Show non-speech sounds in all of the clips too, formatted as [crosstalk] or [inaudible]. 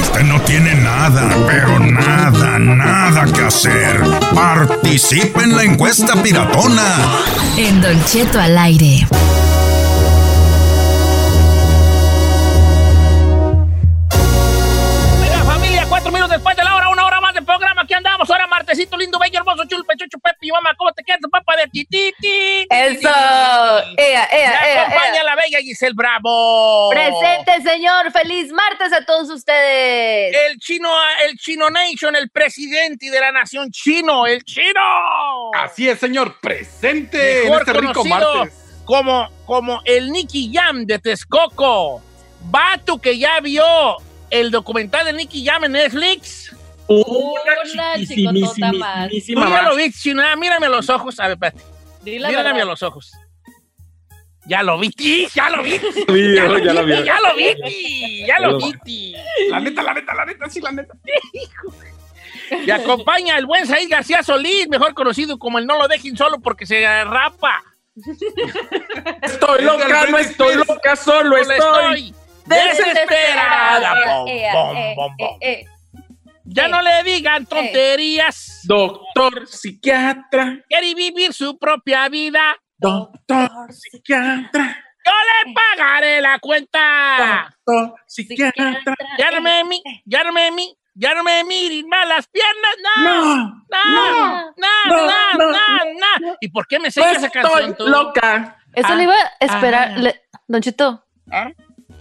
Usted no tiene nada, pero nada, nada que hacer, participe en la encuesta piratona. En Don Cheto al aire. Mamá. ¿Cómo te quedas, papá de ti, ti, ti? Eso. Ea, ea, ea, acompaña ea. la bella Giselle Bravo. Presente, señor. Feliz martes a todos ustedes. El chino, el chino nation, el presidente de la nación chino, el chino. Así es, señor, presente Mejor en este rico conocido martes. Como, como el Nicky Jam de Texcoco. Vato que ya vio el documental de Nicky Jam en Netflix. Una chicotota más. Tú ya lo viste, chino. Ah, Mírame a los ojos. A ver, espérate. Mírame a los ojos. Ya lo vi, ya lo vi. Ya lo ya lo vi, vi. ya lo vi, ya lo vi. La neta, la neta, la neta, sí, la neta. Y acompaña el buen Said García Solís, mejor conocido como el No lo dejen solo porque se rapa. Estoy loca, no estoy loca, solo estoy. desesperada. Bom, Ea, bom, Ya no le digan tonterías. Doctor, psiquiatra, Quiere vivir su propia vida. doctor, psiquiatra, Yo le pagaré la cuenta. doctor, psiquiatra. Ya no me, mi- ya no me, mi- ya no me miren más las piernas. No, No, no, no, no, no, no, no. no. ¿Y por qué me sigues esa canción estoy tú? loca. Eso Ah, le iba a esperar. ah. Le- Don Chito,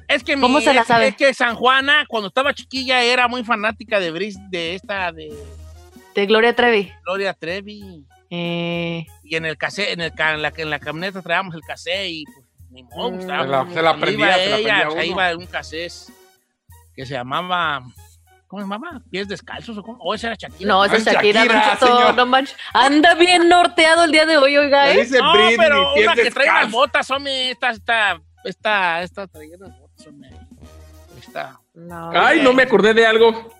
Es que mi- ¿Cómo se la es- sabe? Es que San Juana, cuando estaba chiquilla, era muy fanática de Bris, de esta, de de Gloria Trevi. Gloria Trevi. Eh, Y en el casé, en, el, ca- en, la, en la camioneta traíamos el casé y pues ni modo, Mm. gustaba. Se la- se la prendía, iba se la prendía uno. iba en un casés que se llamaba, ¿cómo se llamaba? ¿Pies descalzos o cómo? ¿O esa era Shakira? no, esa Ay, es Shakira, no manches. Anda bien norteado el día de hoy, oiga, ¿eh? dice No, Britney, pero una que trae unas descalzos. botas, hombre, esta, esta, esta, esta traía No, Ay, no me acordé de algo.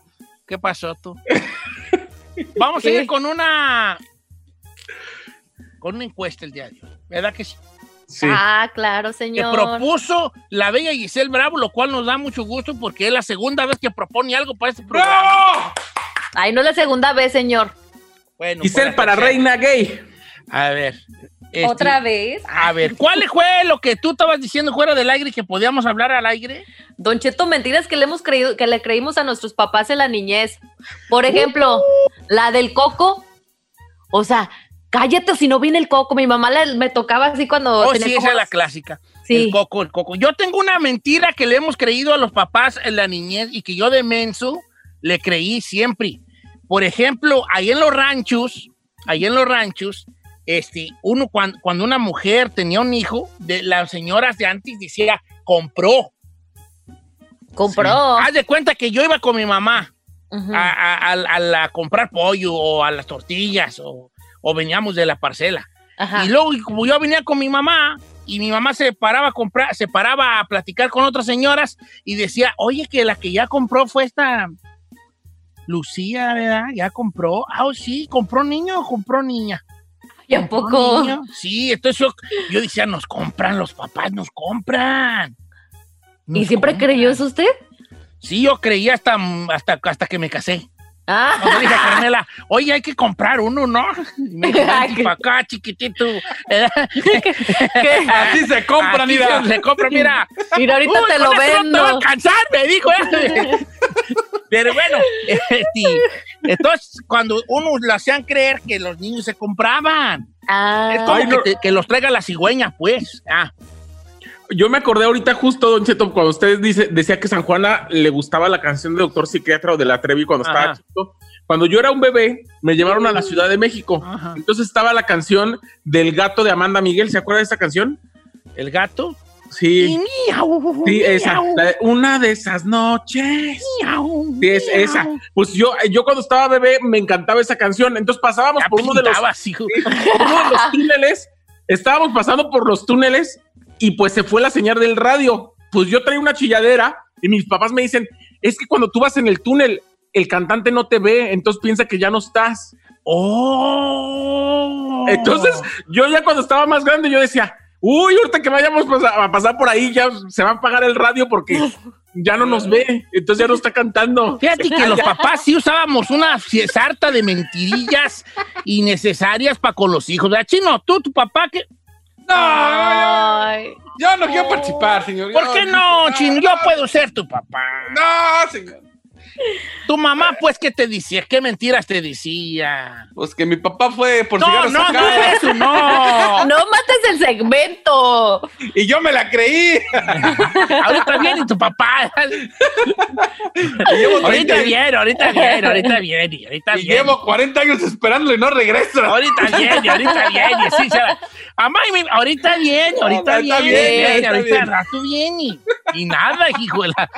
¿Qué pasó tú? [laughs] Vamos a ir con una con una encuesta el día de hoy. ¿Verdad que sí? Sí. Ah, claro, Que señor. propuso la bella Giselle Bravo, lo cual nos da mucho gusto porque es la segunda vez que propone algo para este programa. ¡Bravo! Ay, no es la segunda vez, señor. Bueno, Giselle la para tercera. reina gay. A ver. Este, ¿Otra vez? A ver, ¿cuál fue lo que tú estabas diciendo fuera del aire que podíamos hablar al aire? Don Cheto, mentiras que le hemos creído, que le creímos a nuestros papás en la niñez. Por ejemplo, la del coco. O sea, cállate si no viene el coco. Mi mamá le- me tocaba así cuando Oh, tenía sí, como esa es la clásica. Sí. El coco, el coco. Yo tengo una mentira que le hemos creído a los papás en la niñez y que yo de menso le creí siempre. Por ejemplo, ahí en los ranchos, ahí en los ranchos, este, uno cuando, cuando una mujer tenía un hijo, de las señoras de antes decía, compró. Compró. Haz de cuenta que yo iba con mi mamá a, a- a- a la- a comprar pollo o a las tortillas o, o veníamos de la parcela. Ajá. Y luego, como yo venía con mi mamá, y mi mamá se paraba a comprar, se paraba a platicar con otras señoras y decía, oye, que la que ya compró fue esta Lucía, ¿verdad? Ya compró. Ah, oh, sí, compró niño o compró niña. ¿Y a ¿Compró poco? niño? Sí, entonces yo, yo decía, nos compran, los papás nos compran. ¿Y Nos siempre compran. creyó eso usted? Sí, yo creía hasta, hasta, hasta que me casé. Ah, Cuando dije a Carmela, oye, hay que comprar uno, ¿no? Y me dijo, "Vente pa' [laughs] acá, chiquitito. [laughs] Así se compra, Aquí mira. Se, se compra, mira. mira, ahorita Uy, te lo eso No te va a vendo. alcanzar, me dijo. ¿eh? [laughs] Pero bueno, [laughs] este, entonces cuando uno le hacían creer que los niños se compraban. Ah, Es como Ay, que, no. te- que los traiga la cigüeña, pues. Ah, Yo me acordé ahorita justo, Don Cheto, cuando ustedes dice, decía que San Juana le gustaba la canción de Doctor Psiquiatra o de la Trevi cuando estaba chico. Cuando yo era un bebé, me llevaron a la Ciudad de México. Ajá. Entonces estaba la canción del gato de Amanda Miguel. ¿Se acuerda de esa canción? el gato. Sí. miau, Sí, esa. miau, la de una de esas noches. miau, Sí, es esa. Pues yo, yo cuando estaba bebé me encantaba esa canción. Entonces pasábamos por uno de los por uno de los [laughs] túneles, estábamos pasando por los túneles y pues se fue la señal del radio. Pues yo traía una chilladera y mis papás me dicen, es que cuando tú vas en el túnel, el cantante no te ve, entonces piensa que ya no estás. Oh. Entonces yo ya cuando estaba más grande yo decía, uy, ahorita que vayamos pues, a pasar por ahí ya se va a apagar el radio porque ya no nos ve, entonces ya no está cantando. Fíjate que [laughs] los papás sí usábamos una sarta de mentirillas innecesarias para con los hijos. ¿Verdad, Chino? Tú, tu papá, ¿qué? No, Ay. yo no quiero participar, señor. ¿Por qué no, Chino? Yo puedo ser tu papá. No, señor. Tu mamá, pues, ¿qué te decía? ¿Qué mentiras te decía? Pues que mi papá fue por No, cigarros no, acá, no eso, no. [laughs] No mates el segmento. Y yo me la creí. [laughs] Ahorita viene tu papá. Y Ahorita 30 viene, ahorita viene, ahorita viene, ahorita Y viene. llevo 40 años esperándolo y no regresa. Ahorita viene, ahorita viene, sí, se y mi- ahorita viene, ahorita está viene, bien, viene, está ahorita bien. rato viene. Y nada, hijo de la...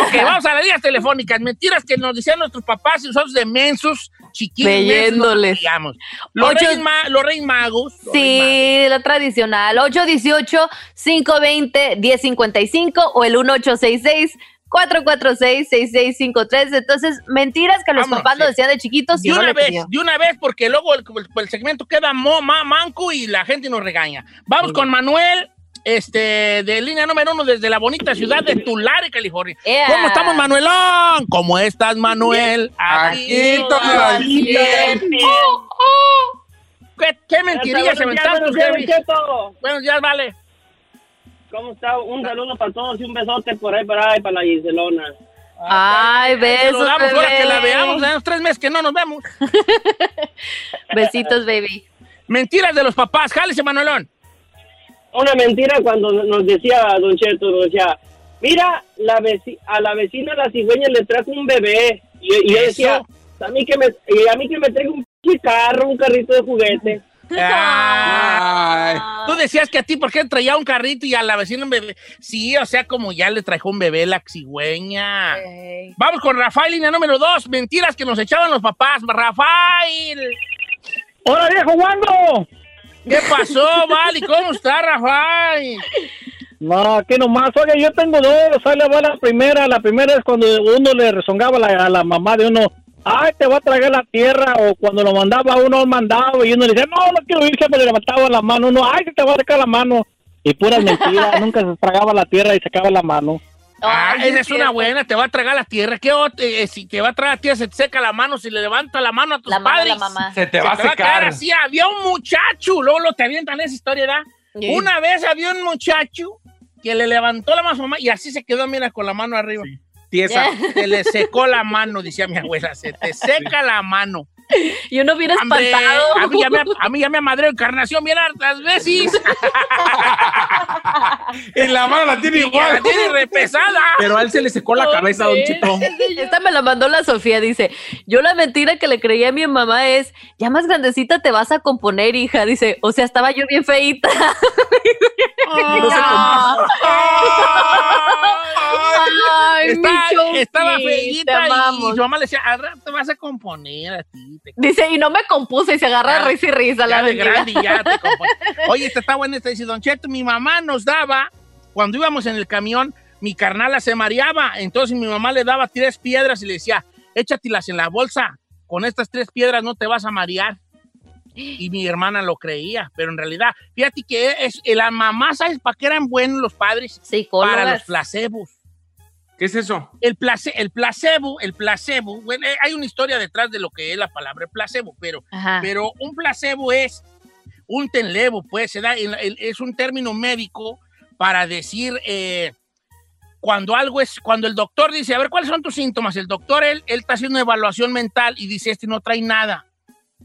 Ok, vamos a las líneas telefónicas. Mentiras que nos decían nuestros papás y nosotros de mensos, chiquitos. Leyéndoles. reíamos. Los, Ocho- reyes ma- los reyes magos. los reyes magos. Sí, la tradicional. 818-520-1055 o el 1866-446-6653. Entonces, mentiras que los Vámonos, papás nos sí. decían de chiquitos y De una vez, de una vez, porque luego el, el- el segmento queda mo- ma- manco y la gente nos regaña. Vamos con Manuel, este, de línea número uno desde la bonita ciudad de Tulare, California. Ea. ¿Cómo estamos, Manuelón? ¿Cómo estás, Manuel? Aquí todo toda al cien. ¿Qué, qué mentirillas se días, vale. ¿Cómo está? Un saludo para todos y un besote por ahí, por ahí, para la Giselona. Ay, besos, damos ahora que la veamos. Tenemos tres meses que no nos vemos. [laughs] Besitos, baby. Mentiras de los papás. Jálese, Manuelón. Una mentira cuando nos decía Don Cheto, nos decía, mira, la veci- a la vecina la cigüeña le trajo un bebé. Y, y yo decía, a mí que me, y a mí que me traiga un carro, un carrito de juguete. Ay. Tú decías que a ti, ¿por qué traía un carrito y a la vecina un bebé? Sí, o sea, como ya le trajo un bebé la cigüeña. Vamos con Rafael, línea número dos. Mentiras que nos echaban los papás. Rafael, ¡Hola, viejo Wando! ¿Qué pasó, Vali? ¿Cómo está, Rafael? No, aquí nomás. Oye, yo tengo dos. Ahí le la primera. La primera es cuando uno le rezongaba a la, a la mamá de uno. Ay, te va a tragar la tierra. O cuando lo mandaba uno mandado y uno le decía, no, no quiero ir, siempre le levantaba la mano. Uno, ay, te va a sacar la mano. Y puras mentiras. [laughs] Nunca se tragaba la tierra y sacaba la mano. Ah, Ay, esa es una buena, te va a tragar la tierra. ¿Qué eh, si te va a tragar la tierra, se te seca la mano, si le levanta la mano a tus La mano de padres. la mamá. Se te se va a quedar secar. así. Había un muchacho, luego lo te avientan esa historia, ¿verdad? Sí. Una vez había un muchacho que le levantó la mano a su mamá y así se quedó, mira, con la mano arriba. Tiesa. [laughs] Se le secó la mano, decía mi abuela, se te seca la mano. Y uno viene Hombre, espantado. a mí ya me, a mí ya me madre encarnación bien hartas veces. [laughs] En la mano la tiene igual. la tiene re pesada. Pero a él se le secó la cabeza, Don Chito. [laughs] Esta me la mandó la Sofía, dice, yo la mentira que le creía a mi mamá es, ya más grandecita te vas a componer, hija, dice, o sea, estaba yo bien feíta. Ay, Está- estaba te feíta y, su mamá le decía, al rato vas a componer a ti. Dice, y no me compuse y se agarra Ya, risa y risa ya la de grande y ya te. [laughs] Oye, esta está buena, esta dice, Don Cheto, mi mamá nos daba, cuando íbamos en el camión, mi carnala se mareaba, entonces mi mamá le daba tres piedras y le decía, échatelas en la bolsa, con estas tres piedras no te vas a marear. Y mi hermana lo creía, pero en realidad, fíjate que es, la mamá, ¿sabes para qué eran buenos los padres? Para los placebos. ¿Qué es eso? El, place, el placebo, el placebo, bueno, eh, hay una historia detrás de lo que es la palabra placebo, pero Ajá. pero un placebo es un tenlevo, pues, se da, es un término médico para decir eh, cuando algo es, cuando el doctor dice, a ver, ¿cuáles son tus síntomas? El doctor, él, él está haciendo una evaluación mental y dice, este no trae nada,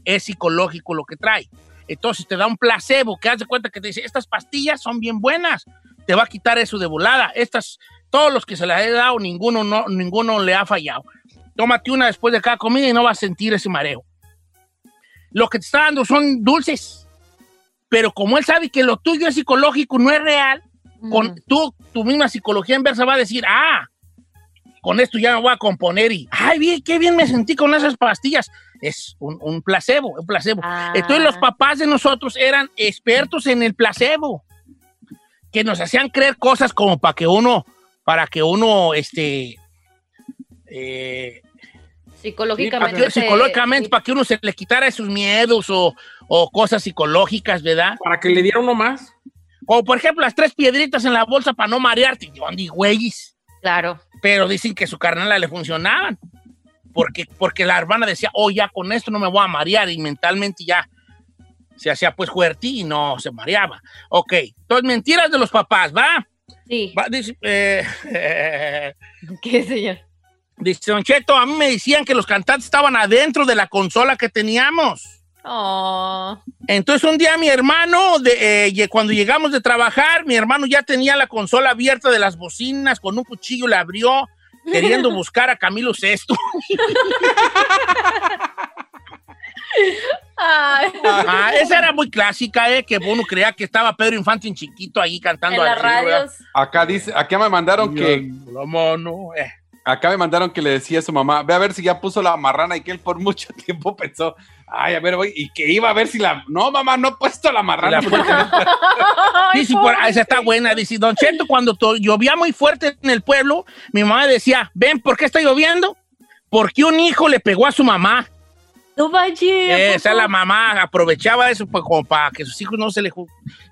es psicológico lo que trae. Entonces te da un placebo, que haz de cuenta que te dice, estas pastillas son bien buenas, te va a quitar eso de volada. Estas, todos los que se las he dado, ninguno, no, ninguno le ha fallado. Tómate una después de cada comida y no vas a sentir ese mareo lo que te está dando son dulces. Pero como él sabe que lo tuyo es psicológico, no es real, con tú, tu misma psicología inversa va a decir, ah, con esto ya me voy a componer y, ay, bien, qué bien me sentí con esas pastillas. Es un, un placebo, un placebo. Ah. Entonces los papás de nosotros eran expertos en el placebo, que nos hacían creer cosas como para que uno, para que uno, este, eh, Psicológicamente. para que- psicológicamente, para que uno se le quitara esos miedos o, o cosas psicológicas, ¿verdad? Para que le diera uno más. Como por ejemplo las tres piedritas en la bolsa para no marearte. Yo andi güeyes. Claro. pero dicen que su carnala le funcionaban. Porque, porque la hermana decía, oh, ya con esto no me voy a marear y mentalmente ya se hacía pues fuerte y no se mareaba. Ok, entonces mentiras de los papás, ¿va? Sí. Va, dice, eh, [laughs] [laughs] ¿Qué, señor? dice Don Cheto, a mí me decían que los cantantes estaban adentro de la consola que teníamos. Oh. Entonces un día mi hermano, de, eh, cuando llegamos de trabajar, mi hermano ya tenía la consola abierta de las bocinas, con un cuchillo le abrió, queriendo buscar a Camilo Sesto. Ah, esa era muy clásica, ¿eh? Que uno creía que estaba Pedro Infante en chiquito ahí cantando en las radios. Acá dice, acá me mandaron que, La mano, eh. Acá me mandaron que le decía a su mamá, ve a ver si ya puso la marrana y que él por [laughs] mucho tiempo pensó, ay, a ver, voy, y que iba a ver si la, no, mamá, no he puesto la marrana. La [laughs] puerta. Sí, sí, por- esa está buena. Dice, Don Cheto, cuando llovía muy fuerte en el pueblo, mi mamá decía, ven, ¿por qué está lloviendo? Porque un hijo le pegó a su mamá. No manches. Esa la mamá aprovechaba eso pues, como para que sus hijos no se le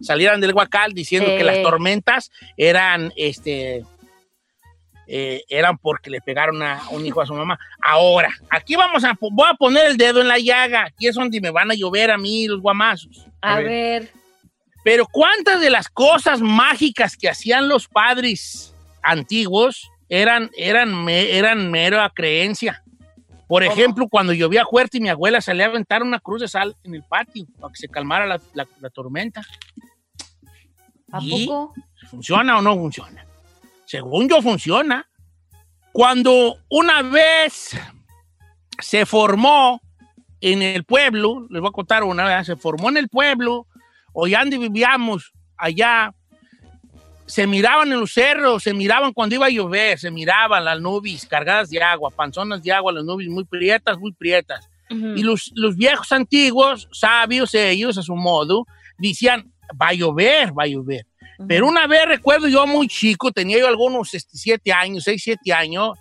salieran del guacal diciendo que las tormentas eran, este, eh, eran porque le pegaron a un hijo a su mamá. Ahora, aquí vamos a, voy a poner el dedo en la llaga. Aquí es donde me van a llover a mí los guamazos. A ver. Pero ¿cuántas de las cosas mágicas que hacían los padres antiguos eran, eran, me- eran mera creencia? Por ejemplo, cuando llovía fuerte y mi abuela salía a aventar una cruz de sal en el patio para que se calmara la, la- la tormenta. ¿A ¿Y? poco? ¿Funciona o no funciona? Según yo funciona. Cuando una vez se formó en el pueblo, les voy a contar una vez, se formó en el pueblo, o ya donde vivíamos allá, se miraban en los cerros, se miraban cuando iba a llover, se miraban las nubes cargadas de agua, panzonas de agua, las nubes muy prietas, muy prietas. Y los, los viejos antiguos, sabios ellos a su modo, decían, va a llover, va a llover. Pero una vez recuerdo yo muy chico, tenía yo algunos este, siete años, seis, siete años,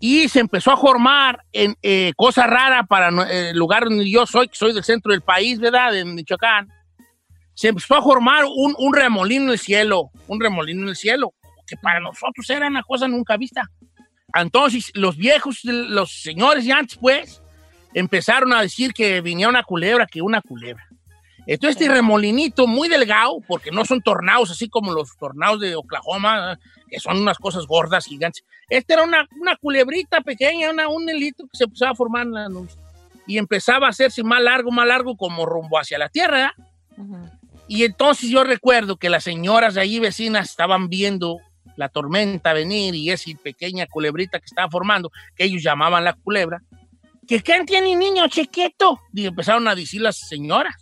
y se empezó a formar en eh, cosa rara para eh, el lugar donde yo soy, que soy del centro del país, ¿verdad? De Michoacán. Se empezó a formar un, un remolino en el cielo, un remolino en el cielo, que para nosotros era una cosa nunca vista. Entonces, los viejos, los señores de antes, pues, empezaron a decir que venía una culebra, que una culebra. Entonces, este remolinito muy delgado, porque no son tornados así como los tornados de Oklahoma, que son unas cosas gordas, gigantes. Este era una, una culebrita pequeña, una, un hilito que se empezaba a formar en la nube. Y empezaba a hacerse más largo, más largo, como rumbo hacia la tierra. Y entonces yo recuerdo que las señoras de allí vecinas estaban viendo la tormenta venir y esa pequeña culebrita que estaba formando, que ellos llamaban la culebra, que ¿quién tiene niño chiquito? Y empezaron a decir las señoras.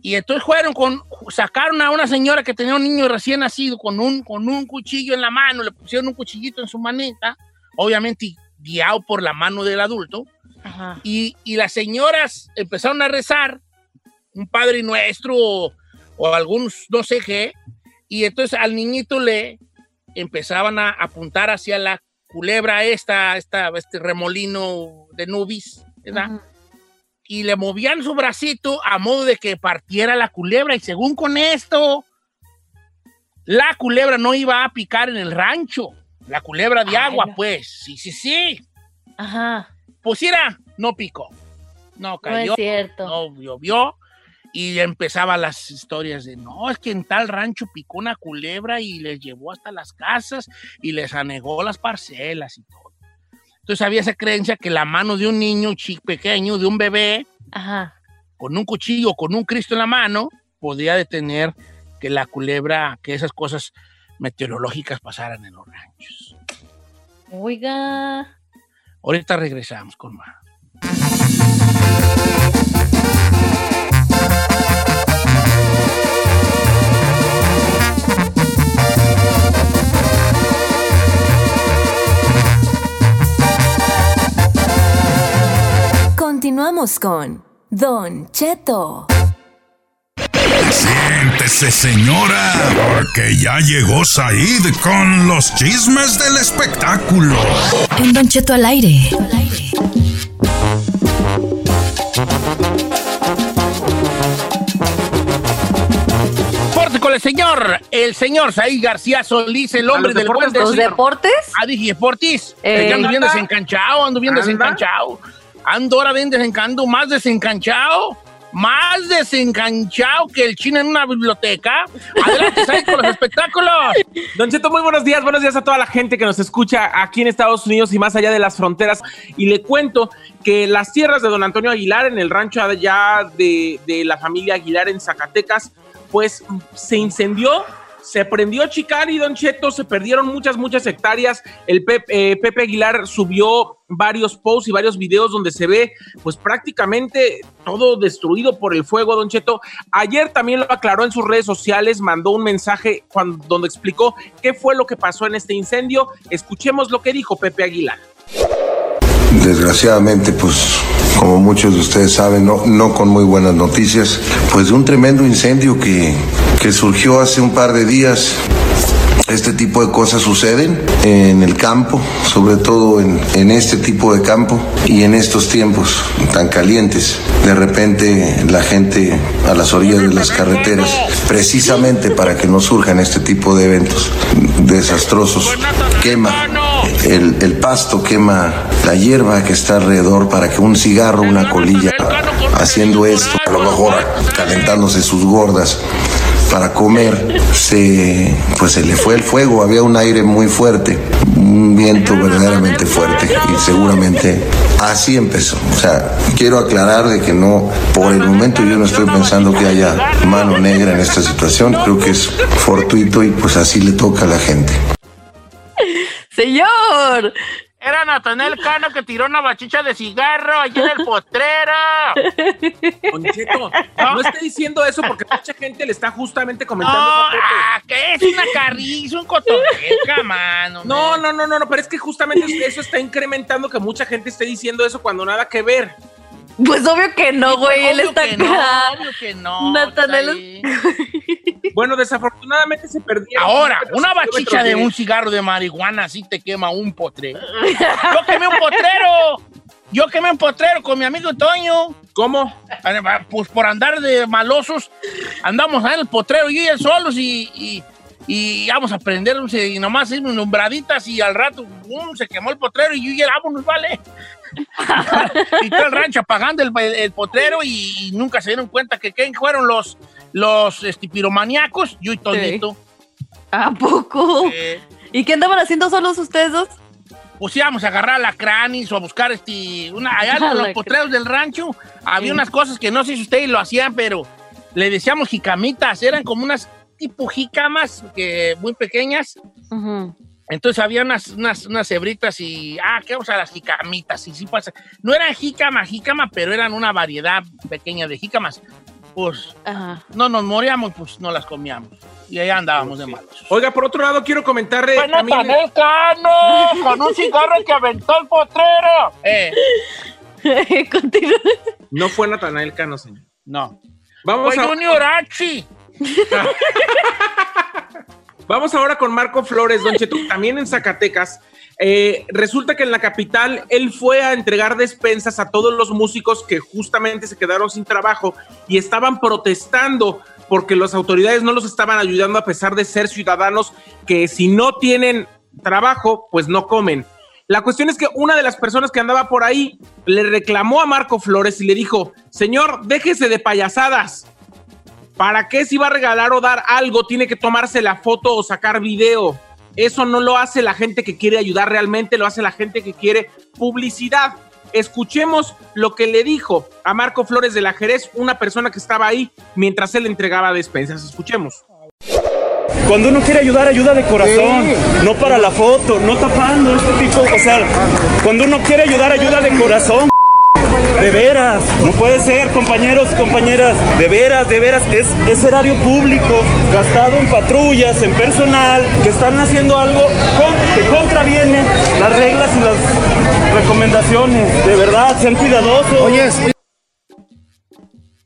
Y entonces fueron con, sacaron a una señora que tenía un niño recién nacido con un, con un cuchillo en la mano, le pusieron un cuchillito en su manita, obviamente guiado por la mano del adulto, Ajá. y, y las señoras empezaron a rezar un Padre Nuestro o, o algunos no sé qué, y entonces al niñito le empezaban a apuntar hacia la culebra esta, esta este remolino de nubis, ¿verdad? Ujú. Y le movían su bracito a modo de que partiera la culebra. Y según con esto, la culebra no iba a picar en el rancho. La culebra de Ay, agua, no. pues. Sí, sí, sí. Ajá. Pues era, no picó. No No es cayó, cierto. no llovió. Y empezaban las historias de, no, es que en tal rancho picó una culebra y les llevó hasta las casas y les anegó las parcelas y todo. Entonces había esa creencia que la mano de un niño pequeño, de un bebé, Ajá. con un cuchillo con un Cristo en la mano, podía detener que la culebra, que esas cosas meteorológicas pasaran en los ranchos. Oiga. Ahorita regresamos con más. Continuamos con Don Cheto. Siéntese, señora, porque ya llegó Said con los chismes del espectáculo. En Don Cheto al aire. Fuerte con el señor, el señor Saí García Solís, el hombre los del buen deportes, ¿Los decir. deportes? Ah, dije deportis. Eh, ando bien desencanchado, ando bien desencanchado. Ando ahora bien desencanchado, más desencanchado. Más desencanchado que el chino en una biblioteca. Adelante, [laughs] Saí, con los espectáculos. Don Cheto, muy buenos días. Buenos días a toda la gente que nos escucha aquí en Estados Unidos y más allá de las fronteras. Y le cuento que las tierras de don Antonio Aguilar, en el rancho allá de, de la familia Aguilar en Zacatecas, pues se incendió. Se prendió Chicari, Don Cheto, se perdieron muchas, muchas hectáreas. El eh, Pepe Aguilar subió varios posts y varios videos donde se ve, pues prácticamente todo destruido por el fuego, Don Cheto. Ayer también lo aclaró en sus redes sociales, mandó un mensaje cuando, donde explicó qué fue lo que pasó en este incendio. Escuchemos lo que dijo Pepe Aguilar. Desgraciadamente, pues como muchos de ustedes saben, no, no con muy buenas noticias, pues de un tremendo incendio que, que surgió hace un par de días. Este tipo de cosas suceden en el campo, sobre todo en, este tipo de campo y en estos tiempos tan calientes. De repente la gente a las orillas de las carreteras, precisamente para que no surjan este tipo de eventos desastrosos, quema el, el pasto, quema la hierba que está alrededor para que un cigarro, una colilla, haciendo esto, a lo mejor calentándose sus gordas para comer, se, pues se le fue el fuego, había un aire muy fuerte, un viento verdaderamente fuerte y seguramente así empezó. O sea, quiero aclarar de que no, por el momento yo no estoy pensando que haya mano negra en esta situación, creo que es fortuito y pues así le toca a la gente. Señor, Era Natanel Cano que tiró una bachicha de cigarro allí en el postrero. Don [laughs] Cheto, no esté diciendo eso porque mucha gente le está justamente comentando. No, ah, que es una carriza, un cotorreca, mano. No, no, no, no, no, pero es que justamente eso está incrementando que mucha gente esté diciendo eso cuando nada que ver. pues obvio que no, güey. Él Obvio está que no, acá. obvio que no. Natanel- Saí. Bueno, desafortunadamente se perdieron. Ahora, una bachicha de un cigarro de marihuana así te quema un potrero. [laughs] Yo quemé un potrero. Yo quemé un potrero con mi amigo Toño. ¿Cómo? Pues por andar de malosos, andamos en el potrero y él solos y, y, y vamos a prender y nomás ir nombraditas y al rato ¡bum! se quemó el potrero y yo ya vámonos, vale. [laughs] y todo el rancho apagando el, el potrero y, y nunca se dieron cuenta que ¿quién fueron los, los este, piromaníacos, yo y Toñito. ¿A poco? Eh, ¿Y qué andaban haciendo solos ustedes dos? pues íbamos a agarrar la cranis o a buscar este, una, allá en los potreros del rancho había Sí. unas cosas que no sé si ustedes lo hacían, pero le decíamos jicamitas, eran como unas tipo jicamas que, muy pequeñas. Entonces había unas, unas, unas cebritas y, ah, ¿qué vamos a las jicamitas? Y sí pasa. No eran jícama, jícama, pero eran una variedad pequeña de jícamas. Pues Ajá. no nos moríamos, pues no las comíamos. Y ahí andábamos de malos. Oiga, por otro lado, quiero comentarle. Fue también- Natanel Cano [laughs] con un cigarro que aventó el potrero. Eh, [laughs] Continúa. No fue Natanael Cano, señor. no. Vamos, Fue a- Junior H. [laughs] vamos ahora con Marco Flores, Don Cheto, también en Zacatecas. Eh, resulta que en la capital él fue a entregar despensas a todos los músicos que justamente se quedaron sin trabajo y estaban protestando porque las autoridades no los estaban ayudando a pesar de ser ciudadanos que si no tienen trabajo, pues no comen. La cuestión es que una de las personas que andaba por ahí le reclamó a Marco Flores y le dijo, señor, déjese de payasadas. ¿Para qué si va a regalar o dar algo tiene que tomarse la foto o sacar video? Eso no lo hace la gente que quiere ayudar realmente, lo hace la gente que quiere publicidad. Escuchemos lo que le dijo a Marco Flores de la Jerez, una persona que estaba ahí mientras él entregaba despensas. Escuchemos. Cuando uno quiere ayudar, ayuda de corazón, no para la foto, no tapando este tipo, o sea, cuando uno quiere ayudar, ayuda de corazón. De veras, no puede ser, compañeros, compañeras, de veras, de veras, es, es erario público, gastado en patrullas, en personal, que están haciendo algo con- que contraviene las reglas y las recomendaciones. De verdad, sean cuidadosos. Oye,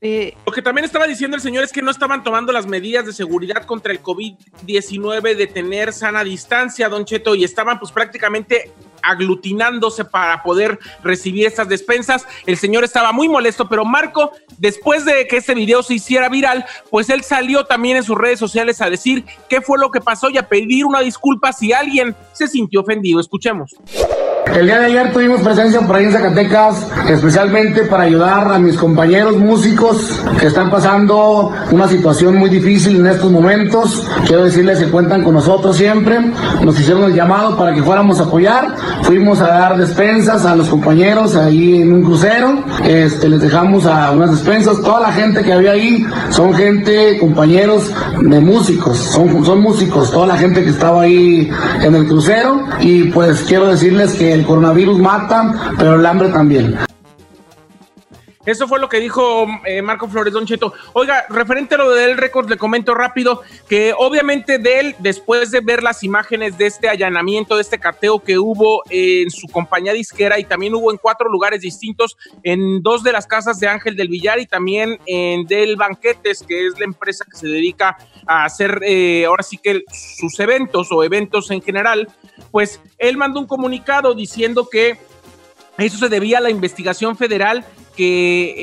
Eh, Lo que también estaba diciendo el señor es que no estaban tomando las medidas de seguridad contra el COVID-19 de tener sana distancia, don Cheto, y estaban pues prácticamente aglutinándose para poder recibir estas despensas. El señor estaba muy molesto, pero Marco, después de que este video se hiciera viral, pues él salió también en sus redes sociales a decir qué fue lo que pasó y a pedir una disculpa si alguien se sintió ofendido. Escuchemos. El día de ayer tuvimos presencia por ahí en Zacatecas, especialmente para ayudar a mis compañeros músicos que están pasando una situación muy difícil en estos momentos. Quiero decirles que cuentan con nosotros siempre. Nos hicieron el llamado para que fuéramos a apoyar. Fuimos a dar despensas a los compañeros ahí en un crucero. Este, les dejamos a unas despensas. Toda la gente que había ahí son gente, compañeros de músicos. Son, son músicos, toda la gente que estaba ahí en el crucero. Y pues quiero decirles que el coronavirus mata, pero el hambre también. Eso fue lo que dijo eh, Marco Flores Don Cheto. Oiga, referente a lo del récord, le comento rápido que obviamente de él, después de ver las imágenes de este allanamiento, de este cateo que hubo en su compañía disquera y también hubo en cuatro lugares distintos, en dos de las casas de Ángel del Villar y también en Del Banquetes, que es la empresa que se dedica a hacer eh, ahora sí que sus eventos o eventos en general, pues él mandó un comunicado diciendo que eso se debía a la investigación federal que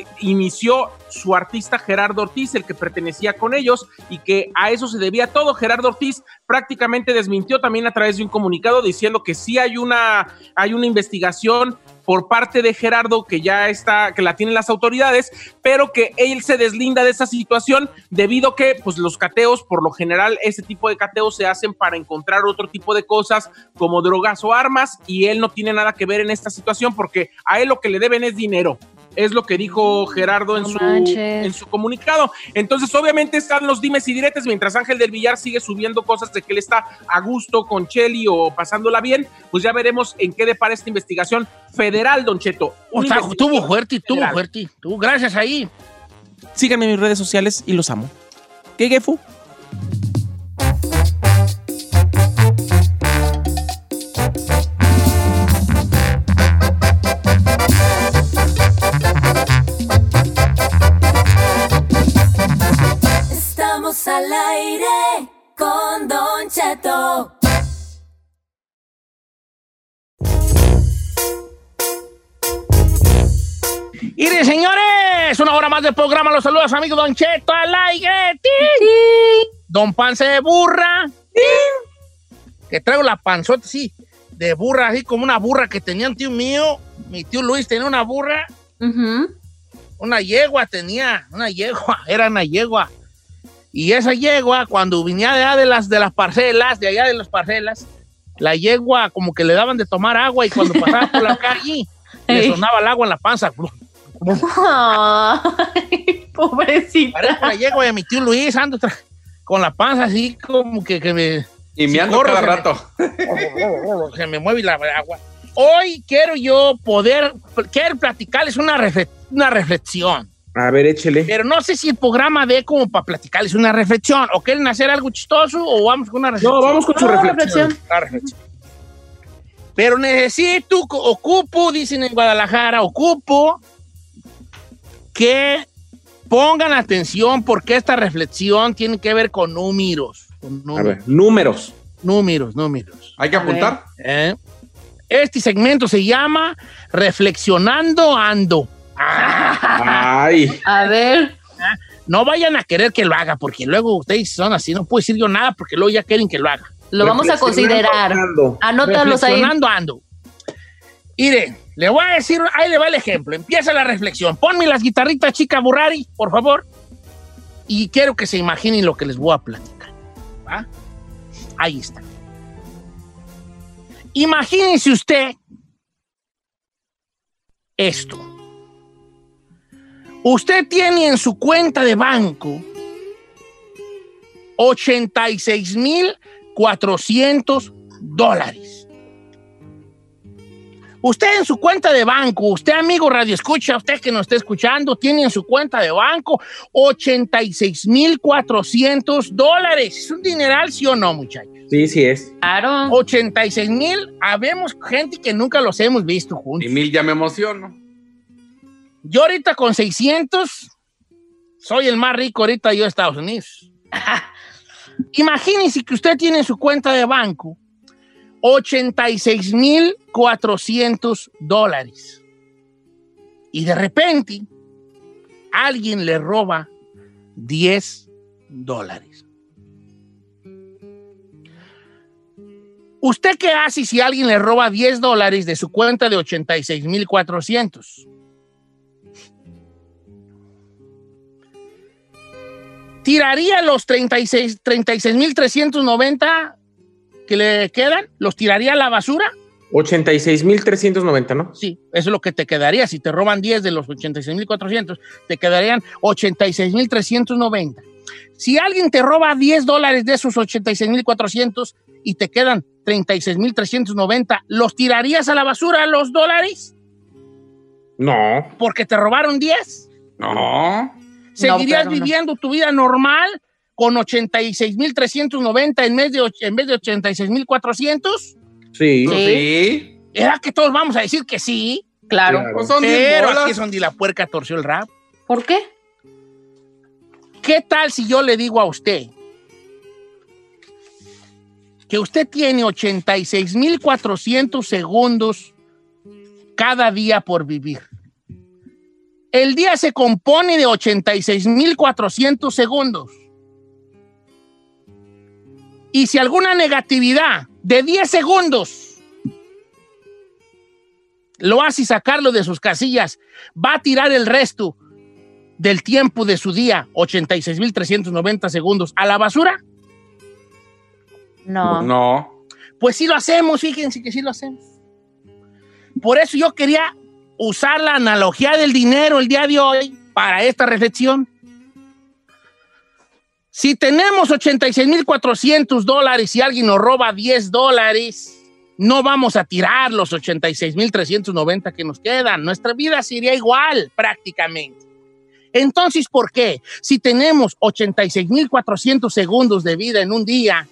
eh, inició su artista Gerardo Ortiz, el que pertenecía con ellos, y que a eso se debía todo. Gerardo Ortiz prácticamente desmintió también a través de un comunicado diciendo que sí hay una, hay una investigación por parte de Gerardo que ya está, que la tienen las autoridades, pero que él se deslinda de esa situación debido que pues los cateos, por lo general, ese tipo de cateos se hacen para encontrar otro tipo de cosas como drogas o armas y él no tiene nada que ver en esta situación porque a él lo que le deben es dinero. Es lo que dijo Gerardo en, No su, manches. en su comunicado. Entonces, obviamente están los dimes y diretes, mientras Ángel del Villar sigue subiendo cosas de que él está a gusto con Cheli o pasándola bien, pues ya veremos en qué depara esta investigación federal, Don Cheto. O sea, tuvo fuerte, tuvo fuerte. Tuvo, gracias ahí. Síganme en mis redes sociales y los amo. ¿Qué, Gefu? Más de programa. Los saludos, amigos Don Cheto al aire. Don Panza de Burra. Que traigo la panzota, sí, de burra, así como una burra que tenía un tío mío. Mi tío Luis tenía una burra, una yegua tenía, una yegua, [laughs] era una yegua. Y esa yegua, cuando venía de allá de las, de las parcelas, de allá de las parcelas, la yegua como que le daban de tomar agua y cuando pasaba por la [laughs] calle, le sonaba el agua en la panza. [laughs] Ay, pobrecita. Parece la yegua de mi tío Luis, ando con la panza así como que, que me... Y meando corro, cada me- rato. [laughs] se me mueve la agua. Hoy quiero yo poder, quiero platicarles una, una reflexión. A ver, échele. Pero no sé si el programa dé como para platicarles una reflexión. ¿O quieren hacer algo chistoso o vamos con una reflexión? No, vamos con su No, reflexión. reflexión. La reflexión. Pero necesito, ocupo, dicen en Guadalajara, ocupo que pongan atención porque esta reflexión tiene que ver con números. Con A números, ver, números. números, números. Hay que apuntar. ¿Eh? Este segmento se llama Reflexionando Ando. Ay. A ver. No vayan a querer que lo haga, porque luego ustedes son así, no puedo decir yo nada, porque luego ya quieren que lo haga. Lo vamos a considerar. Anótalos ahí. Reflexionando ando. Mire, le voy a decir, ahí le va el ejemplo. Empieza la reflexión. Ponme las guitarritas, chica Burrari, por favor. Y quiero que se imaginen lo que les voy a platicar. Ahí está. Imagínense usted esto. Usted tiene en su cuenta de banco 86,400 dólares. Usted en su cuenta de banco, usted amigo Radio Escucha, usted que nos está escuchando, tiene en su cuenta de banco 86,400 dólares. ¿Es un dineral, sí o no, muchachos? Sí, sí es. Claro. 86 mil, habemos gente que nunca los hemos visto juntos. Y mil ya me emociono. Yo ahorita con 600 soy el más rico ahorita yo de Estados Unidos. [laughs] Imagínense que usted tiene en su cuenta de banco 86,400 dólares. Y de repente, alguien le roba 10 dólares. ¿Usted qué hace si alguien le roba 10 dólares de su cuenta de 86,400? ¿Tiraría los 36 36,390 que le quedan? ¿Los tiraría a la basura? 86,390, ¿no? Sí, eso es lo que te quedaría. Si te roban 10 de los 86,400, te quedarían 86,390. Si alguien te roba 10 dólares de esos 86,400 y te quedan 36,390, ¿los tirarías a la basura los dólares? No. Porque te robaron 10. No. ¿Seguirías no. viviendo tu vida normal con 86,390 en vez de, en vez de 86,400? Sí. Sí. ¿Era que todos vamos a decir que sí? Claro. Pues son 10 Pero aquí es donde la puerca torció el rap. ¿Por qué? ¿Qué tal si yo le digo a usted que usted tiene 86,400 segundos cada día por vivir? El día se compone de 86,400 segundos. Y si alguna negatividad de 10 segundos lo hace sacarlo de sus casillas, va a tirar el resto del tiempo de su día, 86,390 segundos, a la basura? No. No. Pues sí lo hacemos, fíjense que sí lo hacemos. Por eso yo quería usar la analogía del dinero el día de hoy para esta reflexión. Si tenemos 86,400 dólares y alguien nos roba 10 dólares, no vamos a tirar los 86,390 que nos quedan. Nuestra vida sería igual prácticamente. Entonces, ¿por qué? Si tenemos 86,400 segundos de vida en un día,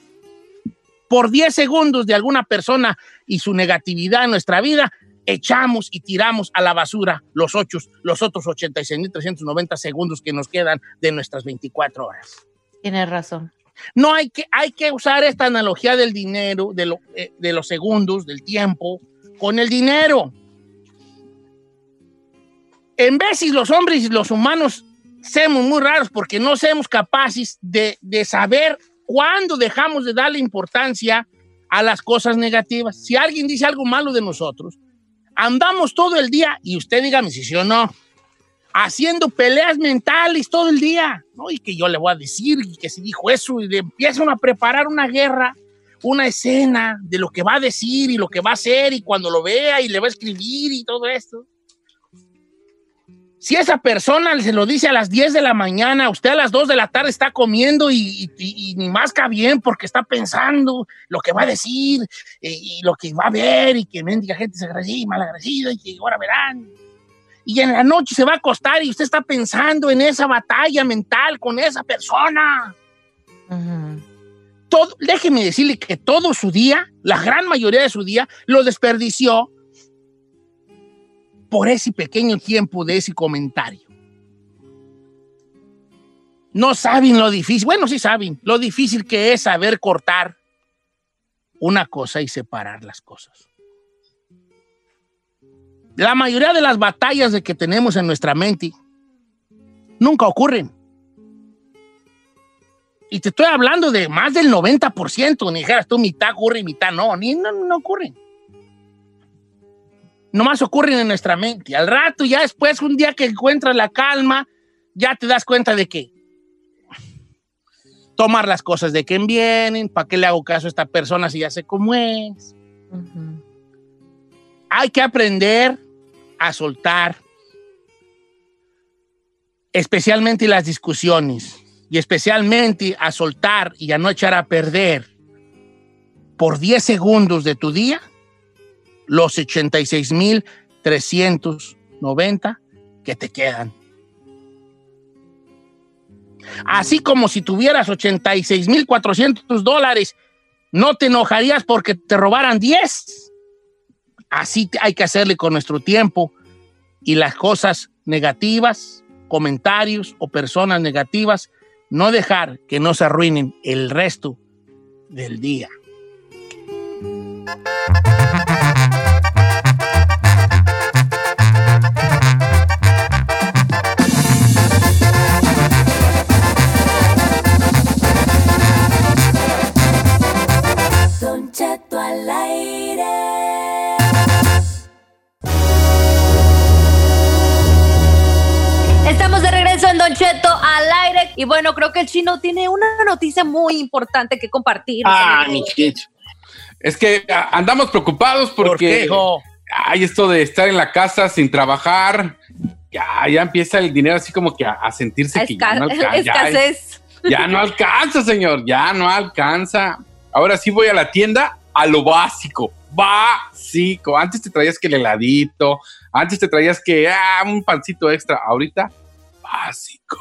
por 10 segundos de alguna persona y su negatividad en nuestra vida, echamos y tiramos a la basura los, ocho, los otros 86,390 segundos que nos quedan de nuestras 24 horas. Tienes razón. No hay que, hay que usar esta analogía del dinero, de, lo- eh, de los segundos, del tiempo, con el dinero. En veces los hombres y los humanos somos muy raros porque no somos capaces de, de saber cuándo dejamos de darle importancia a las cosas negativas. Si alguien dice algo malo de nosotros, andamos todo el día, y usted dígame si sí o no, haciendo peleas mentales todo el día, ¿no? Y que yo le voy a decir y que se dijo eso, y empiezan a preparar una guerra, una escena de lo que va a decir y lo que va a hacer, y cuando lo vea y le va a escribir y todo esto. Si esa persona se lo dice a las 10 de la mañana, usted a las 2 de la tarde está comiendo y, y- y- y ni masca bien porque está pensando lo que va a decir eh, y, lo que va a ver y que mendiga gente se agradecida y malagradecida y que ahora verán. Y en la noche se va a acostar y usted está pensando en esa batalla mental con esa persona. Todo, déjeme decirle que todo su día, la gran mayoría de su día, lo desperdició por ese pequeño tiempo de ese comentario. No saben lo difícil, bueno, sí saben, lo difícil que es saber cortar una cosa y separar las cosas. La mayoría de las batallas de que tenemos en nuestra mente nunca ocurren. Y te estoy hablando de más del 90%, ni dijeras tú mitad ocurre y mitad no, ni no, no ocurren. Nomás ocurren en nuestra mente. Al rato, ya después, un día que encuentras la calma, ya te das cuenta de que tomar las cosas de quien vienen, ¿para qué le hago caso a esta persona si ya sé cómo es? Hay que aprender a soltar, especialmente las discusiones, y especialmente a soltar y a no echar a perder por 10 segundos de tu día los 86,390 que te quedan. Así como si tuvieras 86,400 dólares, no te enojarías porque te robaran 10. Así hay que hacerle con nuestro tiempo y las cosas negativas, comentarios o personas negativas, no dejar que nos arruinen el resto del día. Don Cheto al aire. Y bueno, creo que el chino tiene una noticia muy importante que compartir. Ah, mi. Es que a- andamos preocupados ¿Por porque hay esto de estar en la casa sin trabajar. Ya, ya empieza el dinero así como que a, a sentirse que ya no alcanza. Ya, escasez. ya no alcanza, señor. Ya no alcanza. Ahora sí voy a la tienda a lo básico. Básico. Antes te traías que el heladito. Antes te traías que ah, un pancito extra. Ahorita, básico.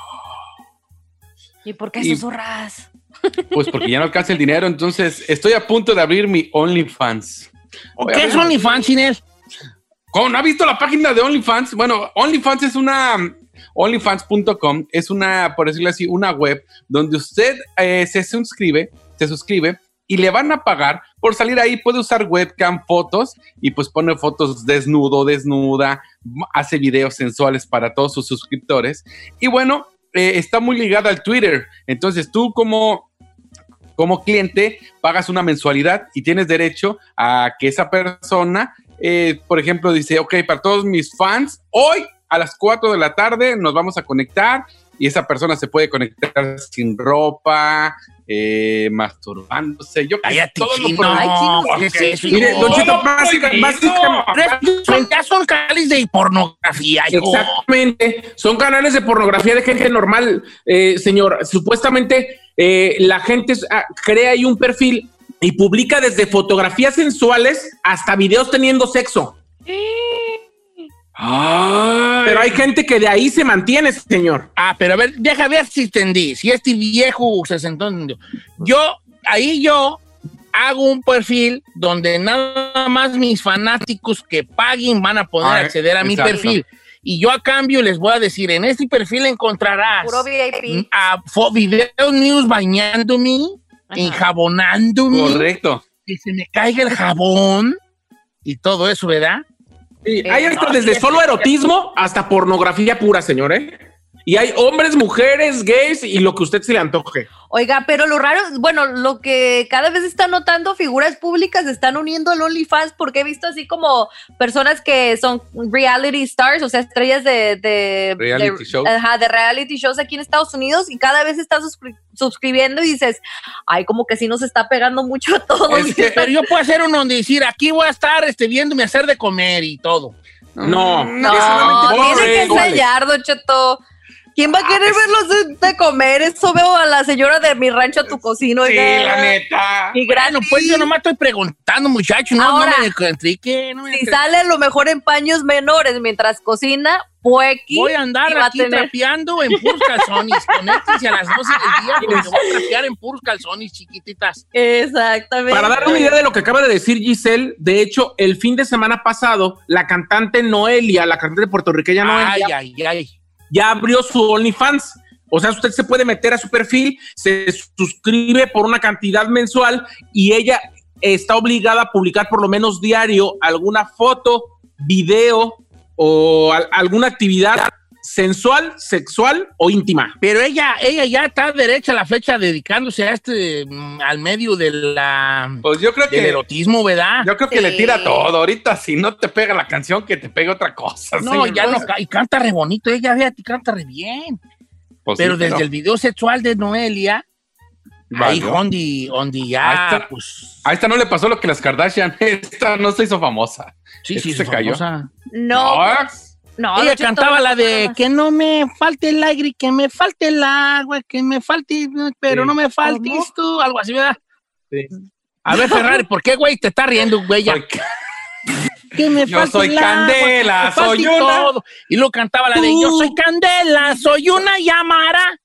¿Y por qué Y- susurras? Pues porque ya no alcanza el dinero. Entonces estoy a punto de abrir mi OnlyFans. Voy a ¿Qué es OnlyFans, Inés? ¿Cómo no ha visto la página de OnlyFans? Bueno, OnlyFans es una. OnlyFans.com es una, por decirlo así, una web donde usted eh, se suscribe, se suscribe y le van a pagar por salir ahí. Puede usar webcam, fotos y pues pone fotos desnudo, desnuda, hace videos sensuales para todos sus suscriptores. Y bueno, eh, está muy ligada al Twitter. Entonces tú como como cliente pagas una mensualidad y tienes derecho a que esa persona, eh, por ejemplo, dice, ok, para todos mis fans, hoy a las 4 de la tarde nos vamos a conectar y esa persona se puede conectar sin ropa, eh, masturbándose, yo Cállate, todo lo chino. por- Ay, chino, Ok. ¿qué es eso, Mire? Don Cheto, Todo básica- prohibido. básica- Ya son canales de pornografía. Exactamente. Son canales de pornografía de gente normal, eh, señor. Supuestamente eh, la gente ah, crea ahí un perfil y publica desde fotografías sensuales hasta videos teniendo sexo. Pero hay gente que de ahí se mantiene, señor. Ah, pero a ver, deja ver si entendí. Si este viejo se sentó. Yo, ahí yo hago un perfil donde nada más mis fanáticos que paguen van a poder Ah, acceder a mi exacto. perfil. Y yo a cambio les voy a decir, en este perfil encontrarás Puro VIP. a videos míos bañándome, enjabonándome, Correcto. que se me caiga el jabón y todo eso, ¿verdad? Sí, Eh, hay hasta no, desde solo erotismo hasta pornografía pura, señor, ¿eh? Y hay hombres, mujeres, gays y lo que usted se le antoje. Oiga, pero lo raro, bueno, lo que cada vez está notando, figuras públicas se están uniendo al OnlyFans porque he visto así como personas que son reality stars, o sea, estrellas de, de, Reality de- shows. ajá, de reality shows aquí en Estados Unidos y cada vez están suscri- suscribiendo y dices, ay, como que sí nos está pegando mucho a todos. Es que- Pero [laughs] yo puedo hacer uno donde decir, aquí voy a estar este, viéndome hacer de comer y todo. No, No, solamente tiene que enseñar, Don Cheto. ¿Quién va a querer verlos de, de comer? Eso veo a la señora de mi rancho a tu cocina. Sí, oiga. la neta. Y Bueno, pues yo nomás estoy preguntando, muchachos. No, Ahora, no me entrique, no me Si sale a lo mejor en paños menores mientras cocina, puequi. Voy a andar a aquí tener- trapeando en puros calzones. Conéctense a las 12 del día porque [laughs] voy a trapear en puros calzones, chiquititas. Exactamente. Para dar una idea de lo que acaba de decir Giselle, de hecho, el fin de semana pasado, la cantante Noelia, la cantante puertorriqueña Ay, Noelia, ay, ay. Ya abrió su OnlyFans. O sea, usted se puede meter a su perfil, se suscribe por una cantidad mensual y ella está obligada a publicar por lo menos diario alguna foto, video o al- alguna actividad sensual, sexual o íntima. Pero ella, ella ya está derecha a la flecha dedicándose a este, mm, al medio de la, Pues yo creo del que. erotismo, ¿verdad? Yo creo que Sí. le tira todo. Ahorita, si no te pega la canción, que te pegue otra cosa. No, señor. ya no, y canta re bonito, ella, fíjate, canta re bien. Pues sí, pero desde el video sexual de Noelia, ahí donde, donde ya, Ahí está. pues, A esta no le pasó lo que las Kardashian. [laughs] Esta no se hizo famosa. sí, es sí, se cayó. famosa. No, pues, no. Ella cantaba la de que no me falte el aire, que me falte el agua, que me falte, pero Sí. no me faltes ¿Cómo? tú, algo así, ¿verdad? Sí. A ver, Ferrari, ¿por qué, güey, te está riendo, güey? ya? Soy- [laughs] Que me Yo soy el agua, Candela, que me falte soy una. todo. Y luego cantaba la de Tú. Yo soy Candela, soy una llamara.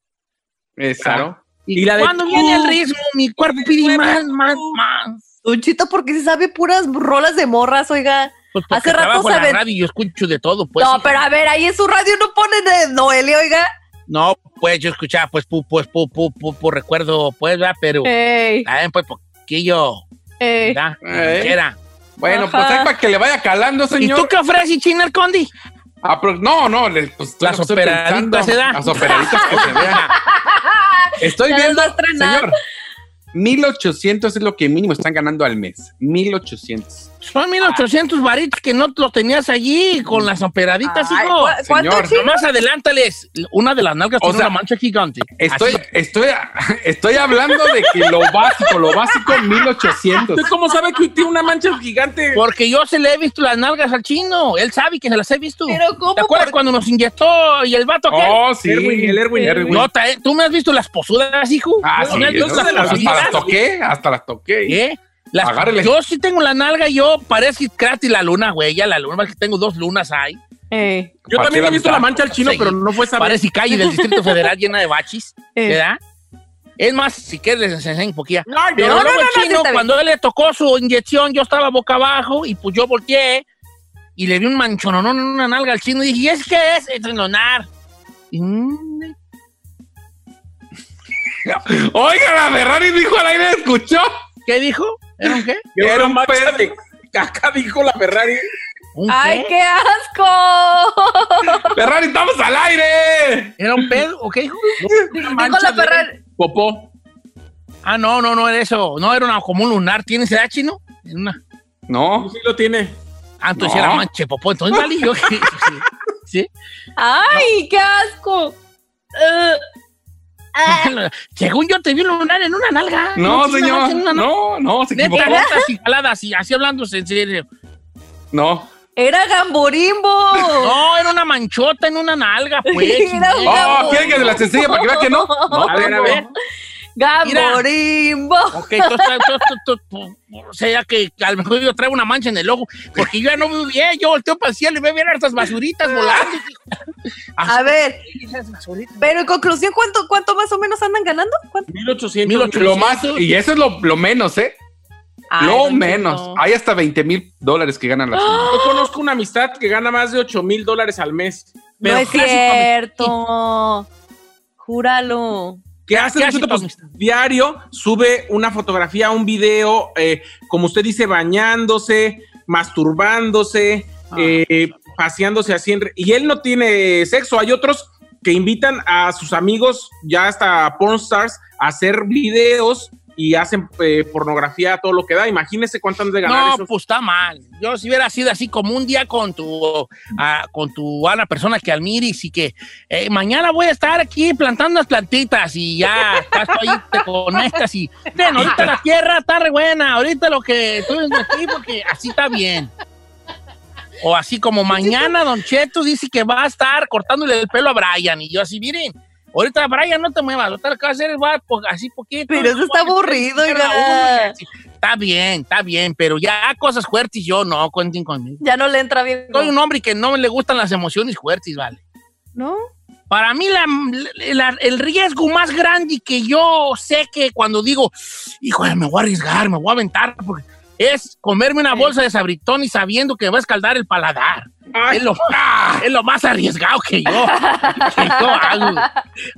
Claro. Y, Y la de cuando viene el ritmo, mi cuerpo pide más, más, más. Don Cheto, porque se sabe puras rolas de morras, oiga. Pues Hace rato se la radio y yo escucho de todo, pues. no, hija. pero a ver, ahí en su radio no ponen de Noelia, oiga. No, pues yo escuchaba, pues, pu, pues, pu, pu, pu, pu, recuerdo, pues, ¿verdad? Pero, Ey. también, pues, poquillo. ¿verdad? Eh. Era. Bueno, pues ahí para que le vaya calando, ¿Y señor. tú qué ofreces, China el Condi? Ah, pero- no, no, le- pues, Las operaditas pensando. se da. Las operaditas que se vean. [laughs] Estoy Ya viendo, señor. 1800 es lo que mínimo están ganando al mes. 1800. Son 1800 varitos que no los tenías allí con las operaditas, Ay, hijo. ¿cu- ¿Cuánto, Señor? Nomás adelántales. Una de las nalgas O tiene sea, una mancha gigante. Estoy, Así. estoy, [laughs] estoy hablando de que lo básico, lo básico, 1800. ¿Usted cómo sabe que tiene una mancha gigante? Porque yo se le he visto las nalgas al chino. Él sabe que se las he visto. Pero ¿cómo? ¿Te acuerdas por- cuando nos inyectó y el vato aquel? Oh, sí. Erwin, el Erwin, Erwin. No, ¿Tú me has visto las posudas, hijo? Ah, ¿No sí. me has visto ¿no? las se las Hasta las toqué, hasta las toqué. ¿Eh? Las- Agárrele. yo sí tengo la nalga, yo parece gratis la luna, güey, ya la luna, que tengo dos lunas ahí. eh, Yo también he visto la mancha al chino, Sí. pero no fue esa. Parece calle del Distrito Federal llena de bachis, [laughs] eh. ¿verdad? Es más, si quieres les enseño un poquito. No, Pero no, luego no, el chino, cuando él le tocó su inyección, yo estaba boca abajo y pues yo volteé y le vi un manchononón en una nalga al chino y dije, ¿y es qué es? Entrenonar. Y, mm, [laughs] Oiga, la Ferrari dijo al aire, ¿escuchó? ¿Qué dijo? ¿Era un qué? Era Era un pedo. de caca, dijo la Ferrari. ¿Un ¡Ay, qué? qué asco! [laughs] Ferrari, estamos al aire. ¿Era un pedo? ¿O qué dijo? [laughs] Dijo la Ferrari. Popó. Ah, no, no, no era eso. No, era una, como un lunar. ¿Tienes edad, chino? En una. No. Sí lo tiene. Ah, entonces No. era manche popó. Entonces vale yo. [laughs] sí. ¿Sí? ¡Ay, qué asco! Eh, ah, Según yo te vi un lunar en una nalga. No, señor. una. No, no, se equivocó. jaladas, y así hablándose en serio. No. Era Gamborimbo. No, era una manchota en una nalga, pues. [laughs] Era un. Oh, ¿quieren que se las enseñe para que vea que no? No, [laughs] A ver, a ver. Gamborimbo. Ok, tú- tú- o sea que a lo mejor yo traigo una mancha en el ojo, porque yo ya no veo bien, yo volteo para el cielo y veo bien hartas basuritas volando. [laughs] A ver, pero en conclusión, ¿cuánto, cuánto más o menos andan ganando? ¿Cuánto? 1800. 1800. Lo más, y eso es lo, lo menos, ¿eh? Ay, lo menos. Hay hasta 20 mil dólares que ganan las Yo conozco una amistad que gana más de 8 mil dólares al mes. No es cierto. Júralo. ¿Qué hace? Pues, diario sube una fotografía, un video, eh, como usted dice, bañándose, masturbándose, Ah. eh, paseándose así. en y él no tiene sexo. Hay otros que invitan a sus amigos, ya hasta pornstars, a hacer videos y hacen eh, pornografía, todo lo que da. Imagínese cuánto han de ganar No, esos. pues está mal. Yo si hubiera sido así como un día con tu, ah, con tu a la persona que admires y que eh, mañana voy a estar aquí plantando unas plantitas y ya estás ahí, te conectas y ven, ahorita la tierra está re buena, ahorita lo que tú ves aquí porque así está bien. O así como mañana Don Cheto dice que va a estar cortándole el pelo a Brian y yo así, miren, ahorita Brian no te muevas, lo que vas a hacer es va así poquito. Pero eso está aburrido, oiga. Está bien, está bien, pero ya cosas fuertes yo no, cuenten conmigo. Ya no le entra bien. Soy un hombre que no le gustan las emociones fuertes, ¿vale? ¿No? Para mí la- la- el riesgo más grande que yo sé que cuando digo, híjole, me voy a arriesgar, me voy a aventar, porque es comerme una bolsa de sabritón y sabiendo que va a escaldar el paladar. Es lo, es lo más arriesgado que yo, que yo hago.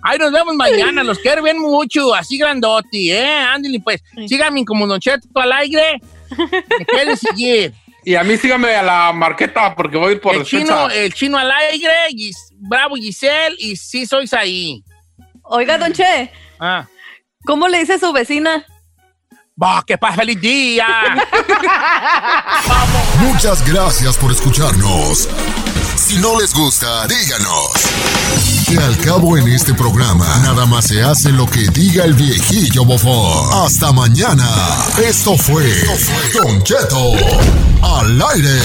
Ahí nos vemos mañana, los quiero bien mucho, así grandote, ¿eh? Ándale, pues, síganme como Don Cheto al aire, me quieren seguir. Y a mí síganme a la marqueta porque voy a ir por el despensa. chino, el chino al aire, Gis- Bravo Giselle, y sí sois ahí. Oiga, don Che, Ah. ¿cómo le dice a su vecina? ¡Bah, qué paz, feliz día! [laughs] Muchas gracias por escucharnos. Si no les gusta, díganos. Que al cabo en este programa, nada más se hace lo que diga el viejillo bofón. Hasta mañana. Esto fue Don Cheto al aire.